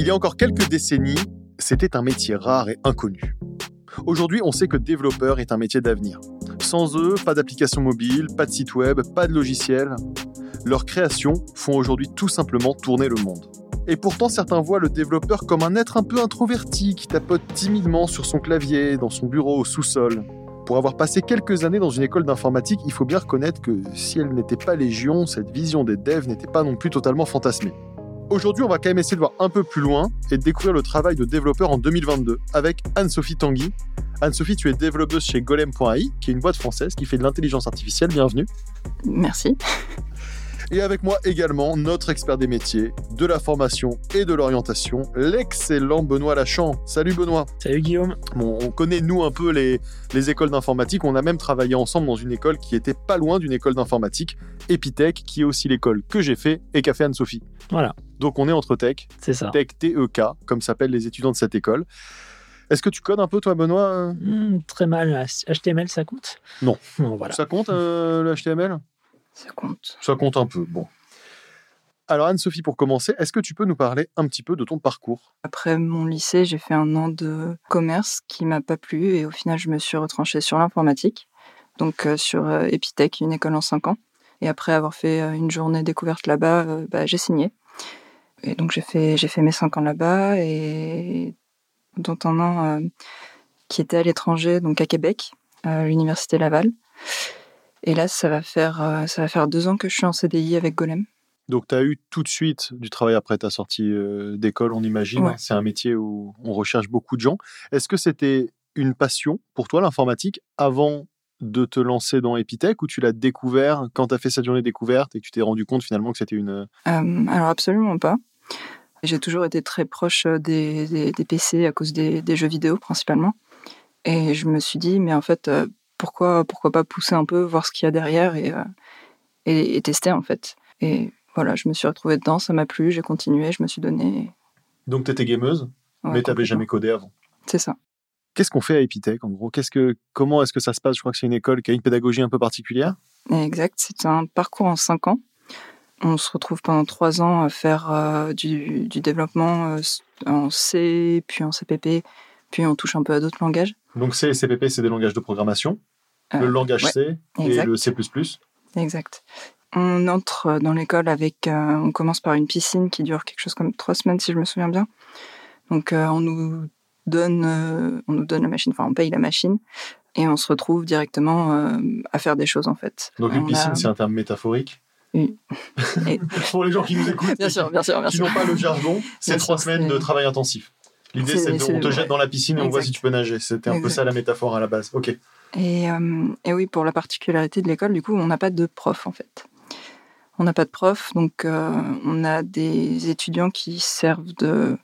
Il y a encore quelques décennies, c'était un métier rare et inconnu. Aujourd'hui, on sait que développeur est un métier d'avenir. Sans eux, pas d'application mobile, pas de site web, pas de logiciel. Leurs créations font aujourd'hui tout simplement tourner le monde. Et pourtant, certains voient le développeur comme un être un peu introverti qui tapote timidement sur son clavier, dans son bureau au sous-sol. Pour avoir passé quelques années dans une école d'informatique, il faut bien reconnaître que si elle n'était pas légion, cette vision des devs n'était pas non plus totalement fantasmée. Aujourd'hui, on va quand même essayer de voir un peu plus loin et de découvrir le travail de développeur en 2022 avec Anne-Sophie Tanguy. Anne-Sophie, tu es développeuse chez Golem.ai, qui est une boîte française qui fait de l'intelligence artificielle. Bienvenue. Merci. Et avec moi également notre expert des métiers, de la formation et de l'orientation, l'excellent Benoît Lachamp. Salut Benoît. Salut Guillaume. Bon, on connaît nous un peu les, les écoles d'informatique. On a même travaillé ensemble dans une école qui était pas loin d'une école d'informatique, Epitech, qui est aussi l'école que j'ai fait et qu'a fait Anne-Sophie. Voilà. Donc on est entre tech. C'est ça. Tech TEK, comme s'appellent les étudiants de cette école. Est-ce que tu codes un peu, toi, Benoît? Hmm, Très mal. HTML, ça compte? Non. voilà. Ça compte, euh, le HTML ça compte. Ça compte un peu, bon. Alors Anne-Sophie, pour commencer, est-ce que tu peux nous parler un petit peu de ton parcours? Après mon lycée, j'ai fait un an de commerce qui m'a pas plu et au final, je me suis retranchée sur l'informatique, donc euh, sur euh, Epitech, une école en 5 ans. Et après avoir fait euh, une journée découverte là-bas, bah, j'ai signé. Et donc j'ai fait, j'ai fait mes 5 ans là-bas et dont un an qui était à l'étranger, donc à Québec, à l'université Laval. Et là, ça va faire, euh, ça va faire deux ans que je suis en CDI avec Golem. Donc, tu as eu tout de suite du travail après ta sortie euh, d'école, on imagine. C'est un métier où on recherche beaucoup de gens. Est-ce que c'était une passion pour toi, l'informatique, avant de te lancer dans Epitech ou tu l'as découvert quand tu as fait cette journée découverte et que tu t'es rendu compte finalement que c'était une... Euh, alors, absolument pas. J'ai toujours été très proche des, des, PC à cause des, des, jeux vidéo principalement. Et je me suis dit, mais en fait, pourquoi, pourquoi pas pousser un peu, voir ce qu'il y a derrière et, euh, et, tester en fait. Et voilà, je me suis retrouvée dedans, ça m'a plu, j'ai continué, je me suis donné. Donc tu étais gameuse, mais tu n'avais jamais codé avant. C'est ça. Qu'est-ce qu'on fait à Epitech en gros? Qu'est-ce que, Comment est-ce que ça se passe? Je crois que c'est une école qui a une pédagogie un peu particulière. Exact, c'est un parcours en cinq ans. On se retrouve pendant trois ans à faire euh, du, du, développement euh, en C, puis en CPP, puis on touche un peu à d'autres langages. Donc C et CPP, c'est des langages de programmation. Le euh, langage C et le C++. Exact. On entre dans l'école avec, euh, on commence par une piscine qui dure quelque chose comme trois semaines si je me souviens bien. Donc euh, on nous donne, on nous donne la machine, enfin on paye la machine et on se retrouve directement à faire des choses en fait. Donc une piscine, c'est un terme métaphorique. Oui. Pour les gens qui nous écoutent, bien sûr, bien sûr, qui n'ont pas le jargon, c'est trois semaines de travail intensif. L'idée, c'est qu'on te jette dans la piscine et on voit si tu peux nager. C'était un peu ça la métaphore à la base. Ok. Et, euh, et oui, pour la particularité de l'école, du coup, on n'a pas de prof en fait. On n'a pas de prof, donc euh, on a des étudiants qui servent de,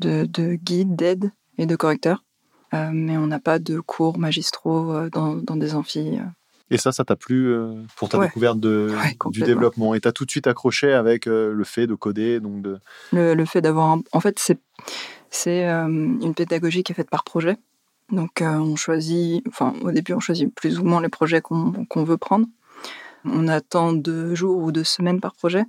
de, de guide, d'aide et de correcteur, euh, mais on n'a pas de cours magistraux dans, dans des amphis. Et ça, ça t'a plu pour ta découverte de, du développement? Et tu as tout de suite accroché avec le fait de coder donc de... Le, le fait d'avoir... En fait, c'est c'est une pédagogie qui est faite par projet. Donc euh, on choisit, enfin au début on choisit plus ou moins les projets qu'on veut prendre. On attend deux jours ou deux semaines par projet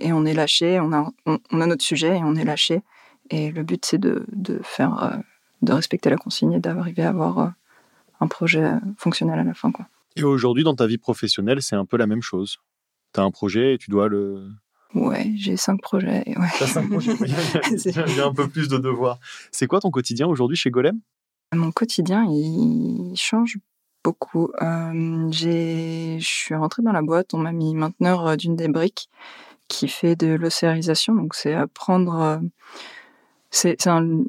et on est lâché, on a, on, a notre sujet et on est lâché. Et le but c'est de, de, faire, euh, de respecter la consigne et d'arriver à avoir un projet fonctionnel à la fin. Quoi. Et aujourd'hui dans ta vie professionnelle c'est un peu la même chose. Tu as un projet et tu dois le, Ouais, j'ai cinq projets. Ouais. cinq projets. A un peu plus de devoirs. C'est quoi ton quotidien aujourd'hui chez Golem? Mon quotidien, il change beaucoup. Euh, je suis rentrée dans la boîte, on m'a mis mainteneur euh, d'une des briques qui fait de l'océarisation. Donc, c'est apprendre. Euh, c'est un,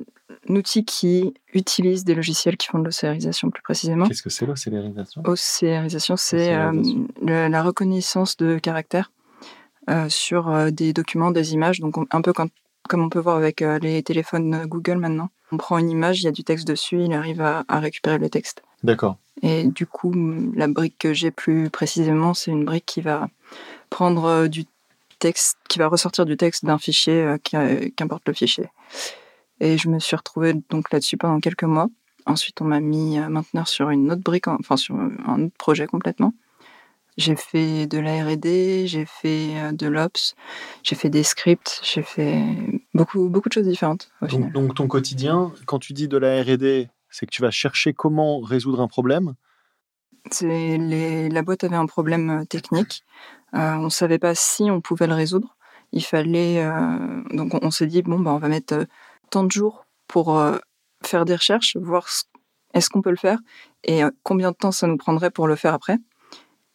outil qui utilise des logiciels qui font de l'océarisation plus précisément. Qu'est-ce que c'est l'océarisation? Océarisation, c'est la reconnaissance de caractères. Euh, sur euh, des documents, des images. Donc un peu comme on peut voir avec euh, les téléphones Google maintenant. On prend une image, il y a du texte dessus, il arrive à, récupérer le texte. D'accord. Et du coup, la brique que j'ai plus précisément, c'est une brique qui va prendre du texte, qui va ressortir du texte d'un fichier, qu'importe le fichier. Et je me suis retrouvée donc là-dessus pendant quelques mois. Ensuite, on m'a mis mainteneur sur une autre brique, enfin sur un autre projet complètement. J'ai fait de la R&D, j'ai fait euh, de l'Ops, j'ai fait des scripts, j'ai fait beaucoup, beaucoup de choses différentes au donc, final. donc ton quotidien, quand tu dis de la R&D, c'est que tu vas chercher comment résoudre un problème? C'est les... La boîte avait un problème euh, technique. Euh, on ne savait pas si on pouvait le résoudre. Il fallait... euh, Donc on, on s'est dit, bon, bah, on va mettre euh, tant de jours pour faire des recherches, voir ce- est-ce qu'on peut le faire et combien de temps ça nous prendrait pour le faire après.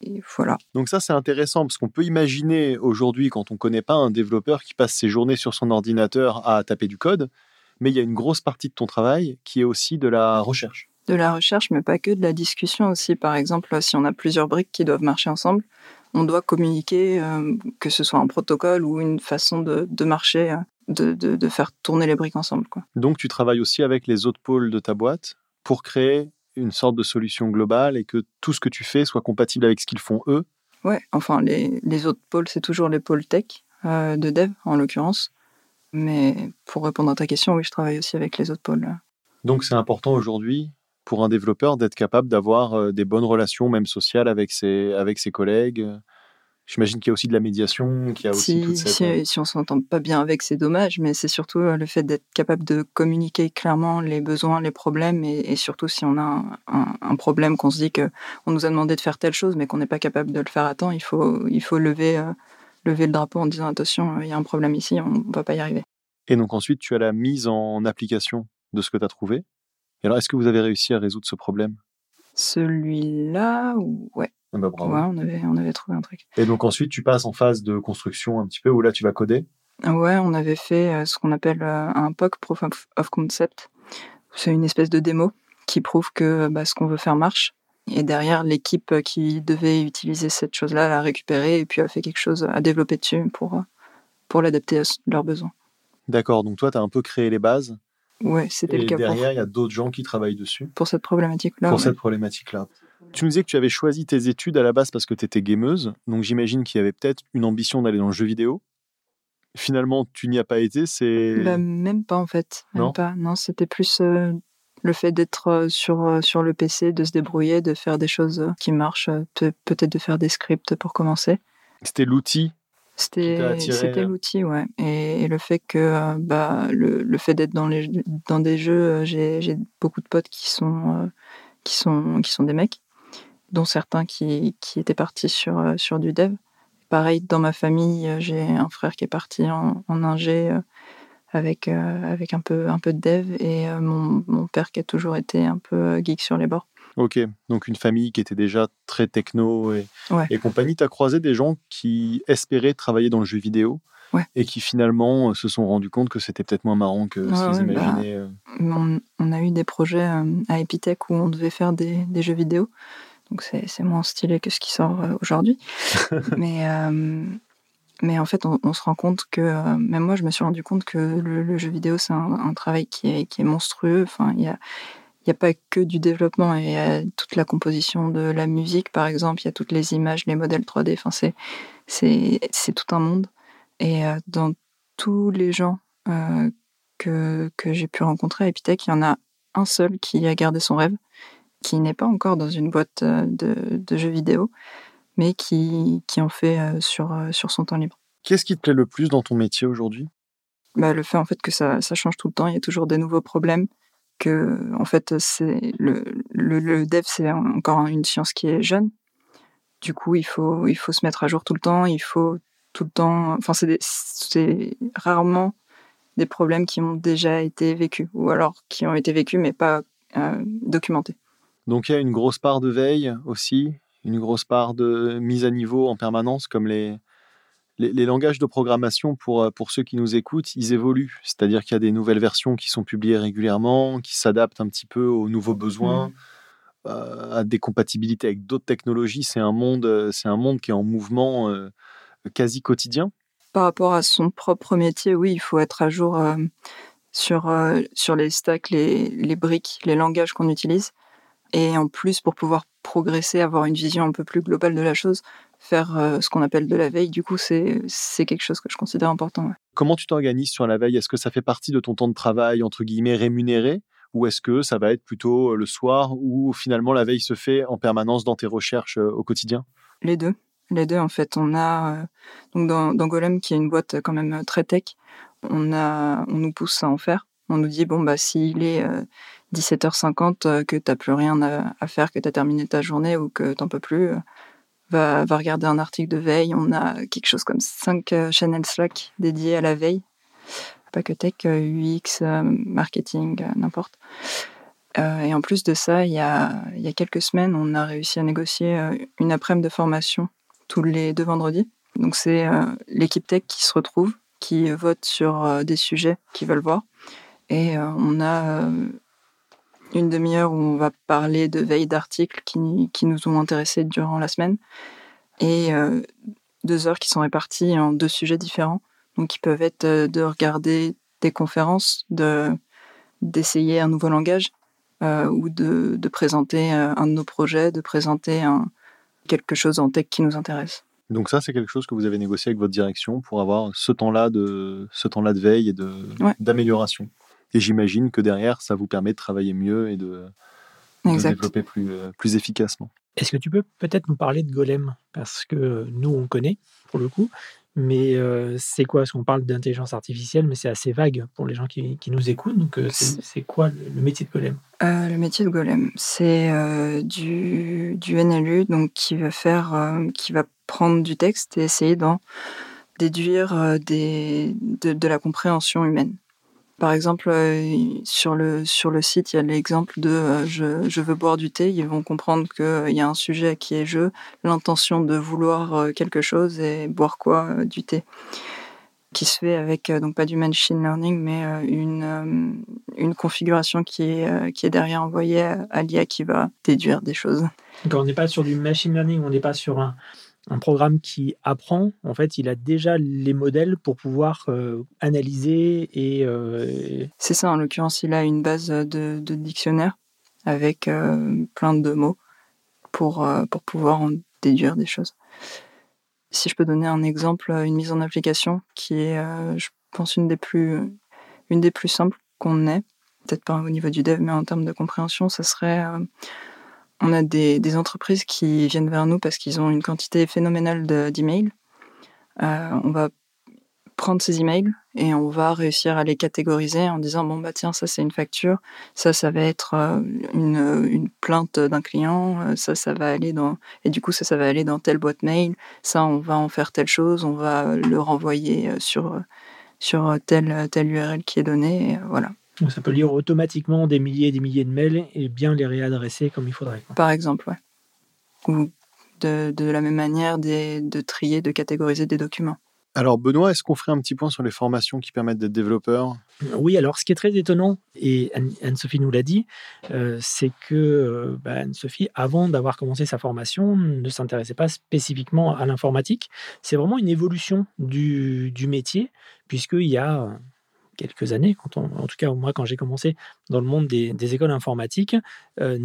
Et voilà. Donc ça, c'est intéressant parce qu'on peut imaginer aujourd'hui, quand on ne connaît pas un développeur qui passe ses journées sur son ordinateur à taper du code, mais il y a une grosse partie de ton travail qui est aussi de la recherche. De la recherche, mais pas que de la discussion aussi. Par exemple, si on a plusieurs briques qui doivent marcher ensemble, on doit communiquer, euh, que ce soit un protocole ou une façon de, de marcher, euh, de, de, de faire tourner les briques ensemble. Quoi. Donc tu travailles aussi avec les autres pôles de ta boîte pour créer une sorte de solution globale et que tout ce que tu fais soit compatible avec ce qu'ils font eux? Ouais, enfin, les, les autres pôles, c'est toujours les pôles tech, euh, de dev en l'occurrence. Mais pour répondre à ta question, oui, je travaille aussi avec les autres pôles. Donc c'est important aujourd'hui pour un développeur d'être capable d'avoir euh, des bonnes relations, même sociales, avec ses, avec ses collègues. J'imagine qu'il y a aussi de la médiation, qu'il y a aussi Si, toute cette... euh, si, si on s'entend pas bien avec, c'est dommage, mais c'est surtout euh, le fait d'être capable de communiquer clairement les besoins, les problèmes, et, et surtout si on a un, un- un problème, qu'on se dit que on nous a demandé de faire telle chose, mais qu'on n'est pas capable de le faire à temps, il faut, il faut lever, euh, lever le drapeau en disant attention, il y a un problème ici, on va pas y arriver. Et donc ensuite, tu as la mise en application de ce que tu as trouvé. Et alors, est-ce que vous avez réussi à résoudre ce problème? Celui-là, ouais, Ah bah, bravo. ouais, on avait, on avait trouvé un truc. Et donc ensuite, tu passes en phase de construction un petit peu, où là, tu vas coder? Ouais, on avait fait euh, ce qu'on appelle euh, un POC, Proof of, Concept. C'est une espèce de démo qui prouve que bah, ce qu'on veut faire marche. Et derrière, l'équipe euh, qui devait utiliser cette chose-là l'a récupérée et puis a fait quelque chose à développer dessus pour, euh, pour l'adapter à leurs besoins. D'accord, donc toi, tu as un peu créé les bases. Ouais, c'était Et le cas pour, derrière, il y a d'autres gens qui travaillent dessus pour cette problématique-là. pour ouais. cette problématique-là. Tu nous disais que tu avais choisi tes études à la base parce que tu étais gameuse. Donc j'imagine qu'il y avait peut-être une ambition d'aller dans le jeu vidéo. Finalement, tu n'y as pas été. C'est Bah, même pas en fait. Même Non? pas. Non, c'était plus euh, le fait d'être euh, sur, euh, sur le PC, de se débrouiller, de faire des choses qui marchent, peut- peut-être de faire des scripts pour commencer. c'était l'outil. t'a C'était l'outil, ouais. Et, et le fait que bah, le, le fait d'être dans, les, dans des jeux, j'ai j'ai beaucoup de potes qui sont, euh, qui sont, qui sont des mecs, dont certains qui, qui étaient partis sur, euh, sur du dev. Pareil, dans ma famille, euh, j'ai un frère qui est parti en, en ingé euh, avec, avec un, peu, un peu de dev et mon, mon père qui a toujours été un peu geek sur les bords. Ok, donc une famille qui était déjà très techno et, Ouais. et compagnie. Tu as croisé des gens qui espéraient travailler dans le jeu vidéo Ouais. et qui finalement se sont rendus compte que c'était peut-être moins marrant que Ouais, ce qu'ils bah, imaginaient. on, on a eu des projets à Epitech où on devait faire des, des jeux vidéo. Donc c'est moins stylé que ce qui sort euh, aujourd'hui. mais, euh, mais en fait, on, on se rend compte que, euh, même moi, je me suis rendu compte que le, le jeu vidéo, c'est un, un travail qui est, qui est monstrueux. Enfin, il y a, il y a pas que du développement, il y a toute la composition de la musique, par exemple, il y a toutes les images, les modèles 3D. Enfin, c'est tout un monde. Et euh, dans tous les gens que, que j'ai pu rencontrer à Epitech, il y en a un seul qui a gardé son rêve, qui n'est pas encore dans une boîte euh, de, de jeux vidéo, mais qui, qui en fait euh, sur, euh, sur son temps libre. Qu'est-ce qui te plaît le plus dans ton métier aujourd'hui? Bah, le fait en fait que ça, ça change tout le temps, il y a toujours des nouveaux problèmes, que en fait c'est le, le, le dev c'est encore une science qui est jeune. Du coup, il faut, il faut se mettre à jour tout le temps, il faut tout le temps. Enfin, c'est rarement des problèmes qui ont déjà été vécus, ou alors qui ont été vécus mais pas euh, documentés. Donc il y a une grosse part de veille aussi, une grosse part de mise à niveau en permanence, comme les, les, les langages de programmation pour, euh, pour ceux qui nous écoutent, ils évoluent. C'est-à-dire qu'il y a des nouvelles versions qui sont publiées régulièrement, qui s'adaptent un petit peu aux nouveaux besoins, euh, à des compatibilités avec d'autres technologies. C'est un monde, euh, c'est un monde qui est en mouvement euh, quasi quotidien. Par rapport à son propre métier, oui, il faut être à jour euh, sur, sur les stacks, les, les briques, les langages qu'on utilise. Et en plus, pour pouvoir progresser, avoir une vision un peu plus globale de la chose, faire euh, ce qu'on appelle de la veille, du coup, c'est quelque chose que je considère important. ouais. Comment tu t'organises sur la veille? Est-ce que ça fait partie de ton temps de travail, entre guillemets, rémunéré? Ou est-ce que ça va être plutôt euh, le soir où finalement la veille se fait en permanence dans tes recherches euh, au quotidien? Les deux. Les deux, en fait. On a, donc dans, dans, Golem, qui est une boîte quand même très tech, on, a, on nous pousse à en faire. On nous dit, bon, bah, s'il est 17h50, que t'as plus rien à, faire, que tu as terminé ta journée ou que t'en peux plus, va, va regarder un article de veille. On a quelque chose comme 5 channels Slack dédiés à la veille. Pas que tech, UX, marketing, n'importe. et en plus de ça, il y, a, il y a quelques semaines, on a réussi à négocier une après-midi de formation tous les deux vendredis. Donc c'est l'équipe tech qui se retrouve, qui vote sur des sujets qu'ils veulent voir. Et on a une demi-heure où on va parler de veille d'articles qui, qui, nous ont intéressés durant la semaine et euh, deux heures qui sont réparties en deux sujets différents. Donc, qui peuvent être euh, de regarder des conférences, de d'essayer un nouveau langage euh, ou de, de, présenter un de nos projets, de présenter un, quelque chose en tech qui nous intéresse. Donc ça, c'est quelque chose que vous avez négocié avec votre direction pour avoir ce temps-là de ce temps-là de veille et de d'amélioration. Et j'imagine que derrière, ça vous permet de travailler mieux et de, développer plus, euh, plus efficacement. Est-ce que tu peux peut-être nous parler de Golem? Parce que nous, on connaît, pour le coup, mais euh, c'est quoi? Parce qu'on parle d'intelligence artificielle, mais c'est assez vague pour les gens qui, qui nous écoutent. Donc, euh, c'est quoi le, métier de Golem? Le métier de Golem, c'est du, du, NLU, donc qui va faire, qui va prendre du texte et essayer d'en déduire des, de, de, la compréhension humaine. Par exemple, euh, sur, le, sur le site, il y a l'exemple de euh, je, veux boire du thé. Ils vont comprendre qu'il euh, y a un sujet qui est jeu, l'intention de vouloir quelque chose et boire quoi Du thé. Qui se fait avec, donc pas du machine learning, mais une, une configuration qui est, qui est derrière envoyée à l'IA qui va déduire des choses. Donc on n'est pas sur du machine learning, on n'est pas sur un, un programme qui apprend, en fait, il a déjà les modèles pour pouvoir euh, analyser et... Euh, C'est ça, en l'occurrence, il a une base de, dictionnaire avec euh, plein de mots pour, pour pouvoir en déduire des choses. Si je peux donner un exemple, une mise en application qui est, je pense, une des plus, une des plus simples qu'on ait, peut-être pas au niveau du dev, mais en termes de compréhension, ça serait on a des, entreprises qui viennent vers nous parce qu'ils ont une quantité phénoménale d'emails. Euh, on va prendre ces emails et on va réussir à les catégoriser en disant bon bah tiens ça c'est une facture, ça ça va être euh, une, plainte d'un client, euh, ça ça va aller dans et du coup ça ça va aller dans telle boîte mail, ça on va en faire telle chose, on va le renvoyer sur sur telle telle URL qui est donnée, voilà. Donc ça peut lire automatiquement des milliers et des milliers de mails et bien les réadresser comme il faudrait. Par exemple, ouais. Ou de, de la même manière de trier, de catégoriser des documents. Alors Benoît, est-ce qu'on ferait un petit point sur les formations qui permettent d'être développeur Oui, alors ce qui est très étonnant, et Anne-Sophie nous l'a dit, euh, c'est que euh, bah, Anne-Sophie, avant d'avoir commencé sa formation, ne s'intéressait pas spécifiquement à l'informatique. C'est vraiment une évolution du, du métier, puisqu'il y a quelques années, en tout cas moi quand j'ai commencé dans le monde des, écoles informatiques, euh,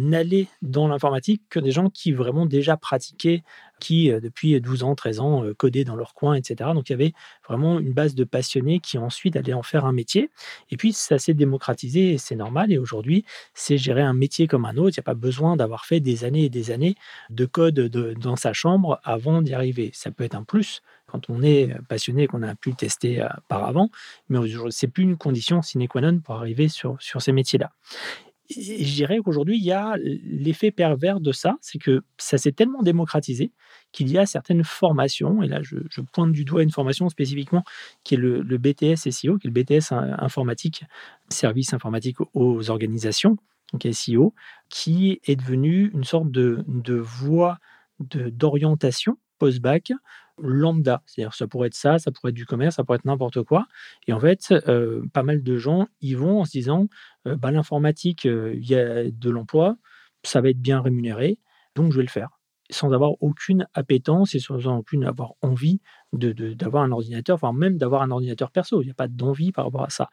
dans l'informatique que des gens qui vraiment déjà pratiquaient, qui euh, depuis 12 ans, 13 ans euh, codaient dans leur coin, etc. Donc il y avait vraiment une base de passionnés qui ensuite allaient en faire un métier. Et puis ça s'est démocratisé c'est normal. Et aujourd'hui, c'est gérer un métier comme un autre. Il n'y a pas besoin d'avoir fait des années et des années de code dans sa chambre avant d'y arriver. Ça peut être un plus quand on est passionné qu'on a pu tester auparavant, mais c'est plus une condition sine qua non pour arriver sur, sur ces métiers-là. Et je dirais qu'aujourd'hui, il y a l'effet pervers de ça, c'est que ça s'est tellement démocratisé qu'il y a certaines formations, et là je, pointe du doigt une formation spécifiquement qui est le, BTS SEO, qui est le BTS informatique, service informatique aux organisations, donc SEO, qui est devenu une sorte de, de voie d'orientation post-bac lambda. C'est-à-dire ça pourrait être ça, ça pourrait être du commerce, ça pourrait être n'importe quoi. Et en fait, euh, pas mal de gens y vont en se disant, euh, bah, l'informatique, euh, il y a de l'emploi, ça va être bien rémunéré, donc je vais le faire sans avoir aucune appétence et sans aucune avoir envie d'avoir un ordinateur, enfin même d'avoir un ordinateur perso. Il n'y a pas d'envie par rapport à ça.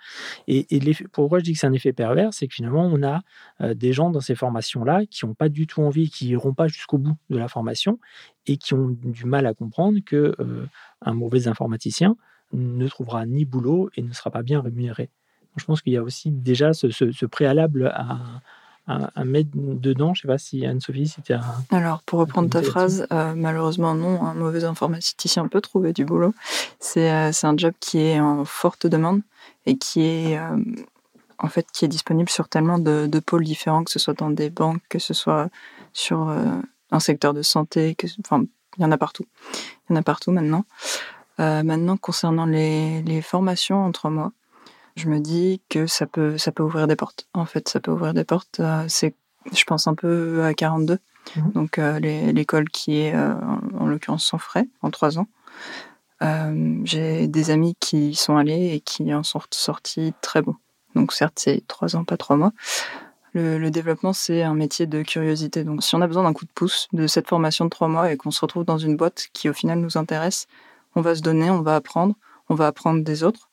Et, pourquoi je dis que c'est un effet pervers, c'est que finalement on a euh, des gens dans ces formations-là qui n'ont pas du tout envie, qui n'iront pas jusqu'au bout de la formation et qui ont du mal à comprendre que euh, un mauvais informaticien ne trouvera ni boulot et ne sera pas bien rémunéré. je pense qu'il y a aussi déjà ce préalable à, à, mettre dedans Je sais pas si Anne-Sophie, si tu as. Alors, pour reprendre ta phrase, euh, malheureusement, non, un mauvais informaticien peut trouver du boulot. C'est un job qui est en forte demande et qui est en fait qui est disponible sur tellement de, pôles différents, que ce soit dans des banques, que ce soit sur euh, un secteur de santé, que, enfin, il y en a partout. Il y en a partout maintenant. Euh, maintenant, concernant les, formations en trois mois, je me dis que ça peut, ça peut ouvrir des portes. En fait, ça peut ouvrir des portes. Euh, c'est, je pense un peu à 42. Mhm. Donc, l'école qui est, en, l'occurrence, sans frais, en trois ans. j'ai des amis qui sont allés et qui en sont sortis très bons. Donc certes, c'est trois ans, pas trois mois. Le, développement, c'est un métier de curiosité. Donc si on a besoin d'un coup de pouce de cette formation de trois mois et qu'on se retrouve dans une boîte qui au final nous intéresse, on va se donner, on va apprendre, on va apprendre des autres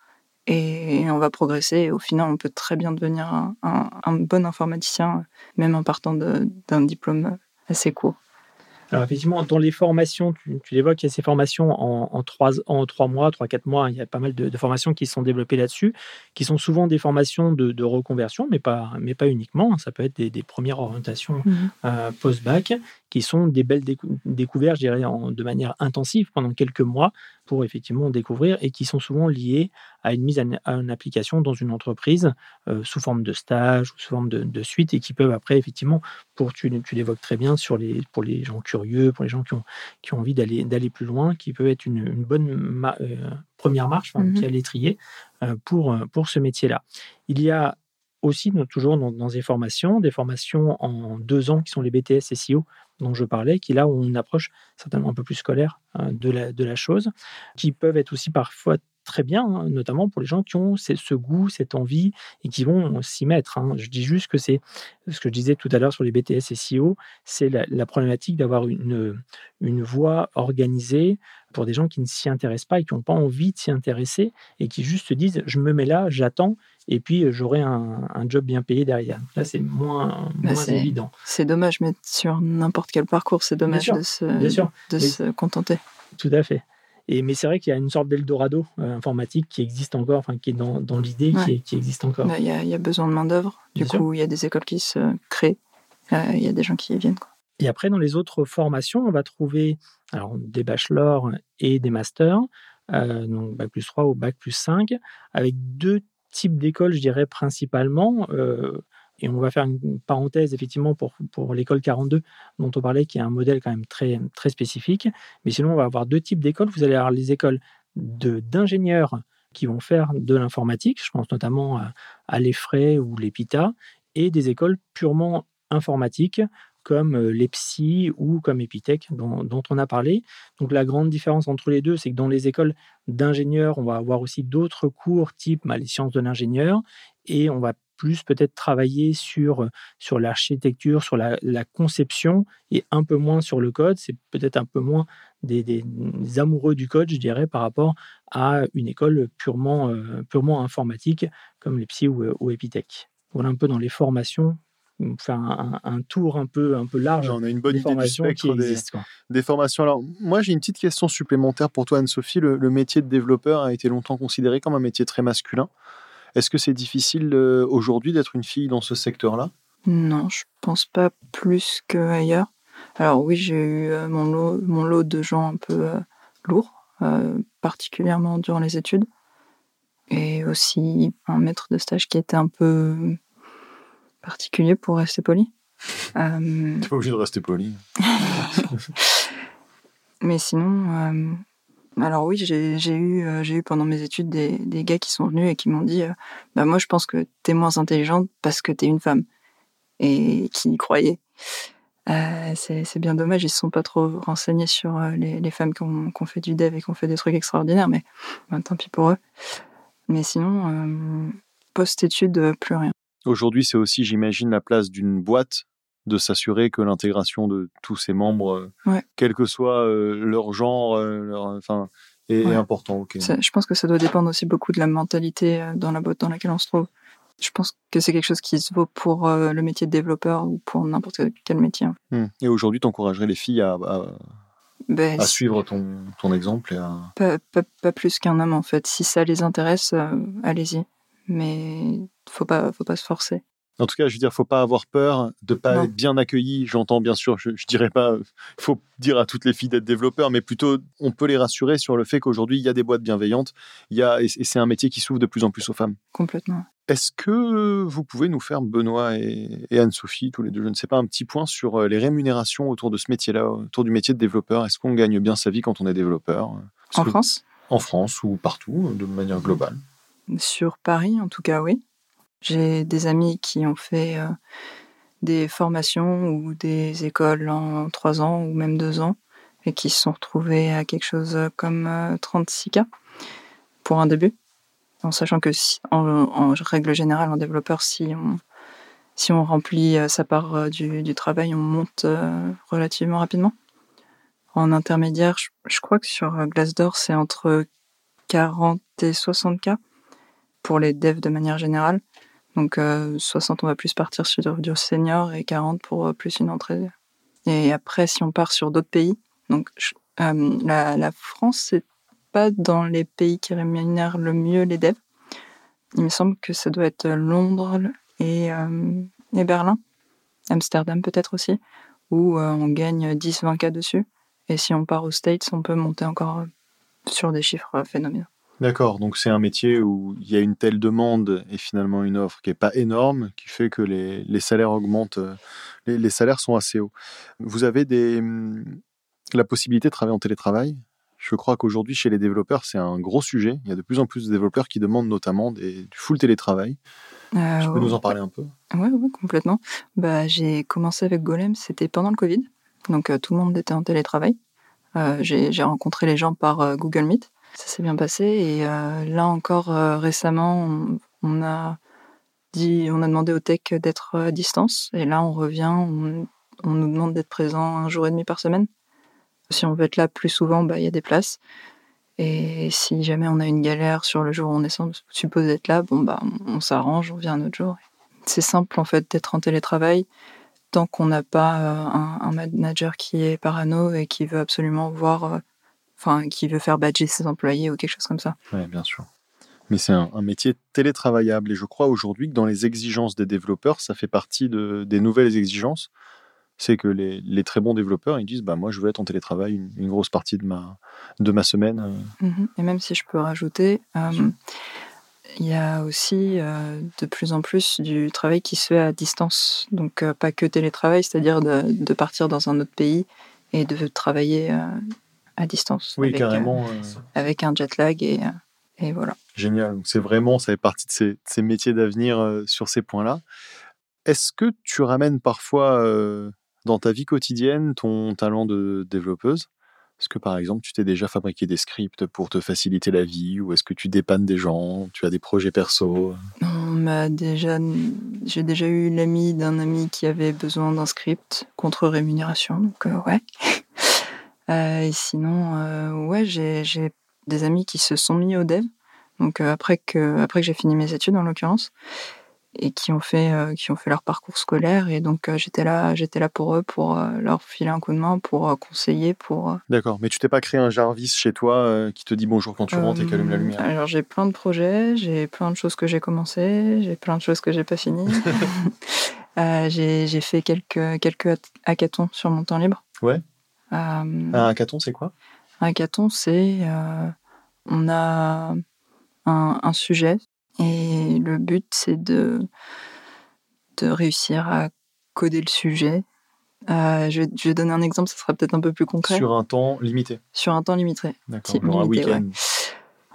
et on va progresser. Et au final, on peut très bien devenir un bon informaticien, même en partant d'un diplôme assez court. Alors effectivement, dans les formations, tu, tu l'évoques, il y a ces formations en, en, trois, en trois mois, trois, quatre mois, il y a pas mal de, formations qui sont développées là-dessus, qui sont souvent des formations de, reconversion, mais pas, mais pas uniquement. Ça peut être des, premières orientations mmh. euh, post-bac, qui sont des belles découvertes, je dirais, de manière intensive pendant quelques mois pour effectivement découvrir et qui sont souvent liées à une mise en, application dans une entreprise euh, sous forme de stage ou sous forme de, suite et qui peuvent après effectivement, pour tu, tu l'évoques très bien, sur les, pour les gens curieux, pour les gens qui ont, qui ont envie d'aller, plus loin, qui peut être une, bonne euh, première marche, enfin, qui a l'étrier euh, pour, pour ce métier-là. Il y a aussi toujours dans, des formations, des formations en deux ans qui sont les BTS SEO dont je parlais, qui là ont une approche certainement un peu plus scolaire hein, de, la, de la chose, qui peuvent être aussi parfois très bien, hein, notamment pour les gens qui ont ce goût, cette envie et qui vont s'y mettre. Hein. Je dis juste que c'est ce que je disais tout à l'heure sur les BTS et SEO, c'est la, problématique d'avoir une, une voie organisée pour des gens qui ne s'y intéressent pas et qui n'ont pas envie de s'y intéresser et qui juste se disent je me mets là, j'attends et puis j'aurai un, un, job bien payé derrière. Là, c'est moins, bah, moins évident. C'est dommage, mais sur n'importe quel parcours, c'est dommage de, se, de se contenter. Tout à fait. Et, mais c'est vrai qu'il y a une sorte d'Eldorado euh, informatique qui existe encore, enfin qui est dans, dans l'idée, qui, qui, existe encore. Bah, il y, y, a besoin de main-d'œuvre. Du coup, il y a des écoles qui se créent. Euh, il y a des gens qui y viennent. Quoi. Et après, dans les autres formations, on va trouver alors, des bachelors et des masters, euh, donc Bac plus 3 ou Bac plus 5, avec deux types d'écoles, je dirais principalement. Euh, et on va faire une parenthèse effectivement pour, pour l'école 42 dont on parlait, qui est un modèle quand même très, très spécifique. Mais sinon, on va avoir deux types d'écoles. Vous allez avoir les écoles d'ingénieurs qui vont faire de l'informatique, je pense notamment à, à ou l'EPITA, et des écoles purement informatiques comme euh, l'EPSI ou comme Epitech dont, dont, on a parlé. Donc la grande différence entre les deux, c'est que dans les écoles d'ingénieurs, on va avoir aussi d'autres cours type bah, les sciences de l'ingénieur et on va plus peut-être travailler sur, sur l'architecture, sur la, conception et un peu moins sur le code. C'est peut-être un peu moins des, amoureux du code, je dirais, par rapport à une école purement, euh, purement informatique comme l'EPSI ou, ou Epitech. Voilà un peu dans les formations faire un, tour un peu, un peu large. On a une bonne idée du spectre des, des, formations. Alors, moi, j'ai une petite question supplémentaire pour toi, Anne-Sophie. Le, le, métier de développeur a été longtemps considéré comme un métier très masculin. Est-ce que c'est difficile euh, aujourd'hui d'être une fille dans ce secteur-là? Non, je pense pas plus qu'ailleurs. Alors oui, j'ai eu euh, mon lot, mon lot de gens un peu euh, lourds, particulièrement durant les études. Et aussi un maître de stage qui était un peu particulier pour rester poli. Euh... T'es pas obligé de rester poli. Mais sinon, alors oui, j'ai eu, euh, j'ai eu pendant mes études des, gars qui sont venus et qui m'ont dit euh, bah moi je pense que t'es moins intelligente parce que t'es une femme et qui y croyaient. Euh, c'est bien dommage, ils se sont pas trop renseignés sur les, les, femmes qui ont, fait du dev et qui ont fait des trucs extraordinaires, mais bah, tant pis pour eux. Mais sinon, post-études, plus rien. Aujourd'hui, c'est aussi, j'imagine, la place d'une boîte de s'assurer que l'intégration de tous ses membres, euh, quel que soit euh, leur genre, euh, leur, enfin, est, important. je pense que ça doit dépendre aussi beaucoup de la mentalité dans la boîte dans laquelle on se trouve. Je pense que c'est quelque chose qui se vaut pour le métier de développeur ou pour n'importe quel métier. Hmm. Et aujourd'hui, tu encouragerais les filles à, à, ben, suivre ton, ton, exemple et à... pas, pas, pas plus qu'un homme en fait. Si ça les intéresse, allez-y. Mais faut pas, faut pas se forcer. En tout cas, je veux dire, faut pas avoir peur de pas Non. être bien accueilli. J'entends bien sûr, je, je dirais pas, faut dire à toutes les filles d'être développeurs, mais plutôt, on peut les rassurer sur le fait qu'aujourd'hui, il y a des boîtes bienveillantes. Il y a, et c'est un métier qui s'ouvre de plus en plus aux femmes. Complètement. Est-ce que vous pouvez nous faire, Benoît et, et Anne-Sophie, tous les deux, je ne sais pas, un petit point sur euh, les rémunérations autour de ce métier-là, autour du métier de développeur? Est-ce qu'on gagne bien sa vie quand on est développeur? En que- France? En France ou partout, de manière globale? Sur Paris, en tout cas, oui. J'ai des amis qui ont fait euh, des formations ou des écoles en trois ans ou même deux ans et qui se sont retrouvés à quelque chose comme euh, 36K pour un début. En sachant que, si- en, règle générale, en développeur, si on, si on remplit euh, sa part euh, du, travail, on monte euh, relativement rapidement. En intermédiaire, je, crois que sur euh, Glassdoor, c'est entre 40 et 60K pour les devs de manière générale. Donc euh, 60, on va plus partir sur du senior et 40 pour euh, plus une entrée. Et après, si on part sur d'autres pays, donc euh, la, la France, c'est pas dans les pays qui rémunèrent le mieux les devs. Il me semble que ça doit être Londres et, euh, et Berlin, Amsterdam peut-être aussi, où euh, on gagne 10-20K dessus. Et si on part aux States, on peut monter encore euh, sur des chiffres euh, phénoménaux. D'accord, donc c'est un métier où il y a une telle demande et finalement une offre qui n'est pas énorme, qui fait que les, les salaires augmentent, euh, les, les salaires sont assez hauts. Vous avez des, hum, la possibilité de travailler en télétravail? Je crois qu'aujourd'hui, chez les développeurs, c'est un gros sujet. Il y a de plus en plus de développeurs qui demandent notamment des, du full télétravail. Euh, Tu peux nous en parler un peu? Ouais, ouais, complètement. Bah, j'ai commencé avec Golem, c'était pendant le Covid. Donc euh, tout le monde était en télétravail. Euh, j'ai rencontré les gens par euh, Google Meet. Ça s'est bien passé. Et euh, là encore, euh, récemment, on, a dit, on a demandé au tech d'être à distance. Et là, on revient, on, on nous demande d'être présent un jour et demi par semaine. Si on veut être là plus souvent, bah, il y a des places. Et si jamais on a une galère sur le jour où on est supposé être là, bon, bah, on, s'arrange, on vient un autre jour. C'est simple en fait d'être en télétravail tant qu'on n'a pas euh, un, un manager qui est parano et qui veut absolument voir, euh, enfin, qui veut faire badger ses employés ou quelque chose comme ça. Oui, bien sûr. Mais c'est un, un métier télétravaillable et je crois aujourd'hui que dans les exigences des développeurs, ça fait partie de, des nouvelles exigences. C'est que les, les très bons développeurs, ils disent bah, Moi, je veux être en télétravail une, une grosse partie de ma, de ma semaine. euh. Mhm. Et même si je peux rajouter, euh, il y a aussi euh, de plus en plus du travail qui se fait à distance. Donc euh, pas que télétravail, c'est-à-dire de, de partir dans un autre pays et de travailler à distance. Oui, avec, carrément. euh, avec un jet lag et, euh, et voilà. Génial. Donc, c'est vraiment, ça fait partie de ces, de ces métiers d'avenir euh, sur ces points-là. Est-ce que tu ramènes parfois dans ta vie quotidienne ton talent de développeuse? Est-ce que par exemple, tu t'es déjà fabriqué des scripts pour te faciliter la vie ou est-ce que tu dépannes des gens Tu as des projets perso? M'a déjà, j'ai déjà eu l'ami d'un ami qui avait besoin d'un script contre rémunération, donc euh, ouais. Euh, et sinon, euh, ouais, j'ai, des amis qui se sont mis au dev, donc euh, après que, après que j'ai fini mes études en l'occurrence, et qui ont fait, euh, qui ont fait leur parcours scolaire, et donc euh, j'étais là, j'étais là pour eux, pour euh, leur filer un coup de main, pour conseiller, pour. D'accord. Mais tu t'es pas créé un Jarvis chez toi qui te dit bonjour quand tu rentres et qui allume la lumière? Alors j'ai plein de projets, j'ai plein de choses que j'ai commencé, j'ai plein de choses que j'ai pas finies. J'ai j'ai fait quelques, quelques hackathons sur mon temps libre. Ouais. Euh, Un hackathon, c'est quoi? Un hackathon, c'est euh, on a un, un sujet et le but c'est de, de réussir à coder le sujet. Euh, je, vais- je vais donner un exemple, ça sera peut-être un peu plus concret. Sur un temps limité. Sur un temps limité. D'accord. Un week-end.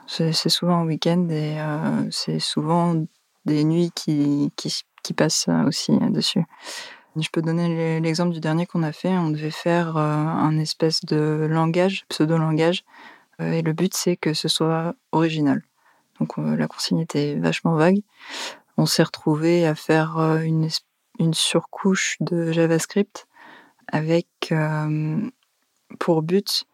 C'est c'est souvent un week-end et euh, c'est souvent des nuits qui, qui, qui passent aussi dessus. Je peux donner l'e- l'exemple du dernier qu'on a fait. On devait faire euh, un espèce de langage, pseudo-langage, euh, et le but c'est que ce soit original. Donc euh, la consigne était vachement vague. On s'est retrouvé à faire une, surcouche de JavaScript avec pour but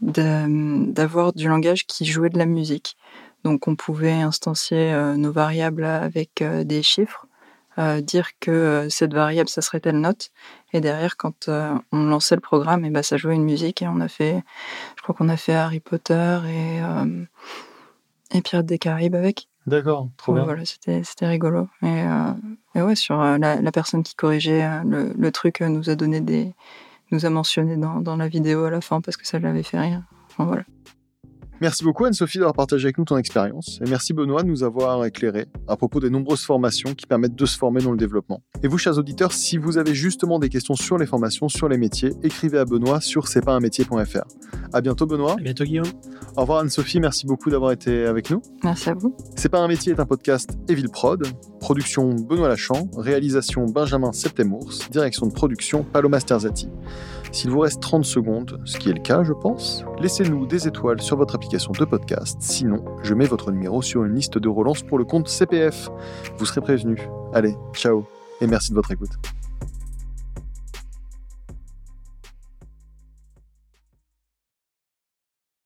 d'avoir du langage qui jouait de la musique. Donc on pouvait instancier nos variables avec des chiffres, euh, dire que euh, cette variable ça serait telle note, et derrière quand euh, on lançait le programme, et ben ça jouait une musique et on a fait, je crois qu'on a fait Harry Potter et euh, et Pirates des Caraïbes avec. D'accord, trop bien. Voilà, c'était rigolo. Et, et, ouais, sur la, personne qui corrigeait le, le truc nous a donné des, nous a mentionné dans, dans, la vidéo à la fin parce que ça l'avait fait rire. Enfin, voilà. Merci beaucoup Anne-Sophie d'avoir partagé avec nous ton expérience et merci Benoît de nous avoir éclairé à propos des nombreuses formations qui permettent de se former dans le développement. Et vous, chers auditeurs, si vous avez justement des questions sur les formations, sur les métiers, écrivez à Benoît sur c'est pas un métier.fr. À bientôt Benoît. À bientôt Guillaume. Au revoir Anne-Sophie, merci beaucoup d'avoir été avec nous. Merci à vous. C'est pas un métier est un podcast Evil Prod, production Benoît Lachamp, réalisation Benjamin Septemours, direction de production Paloma Sterzati. S'il vous reste 30 secondes, ce qui est le cas, je pense, laissez-nous des étoiles sur votre application de podcast. Sinon, je mets votre numéro sur une liste de relance pour le compte CPF. Vous serez prévenu. Allez, ciao et merci de votre écoute.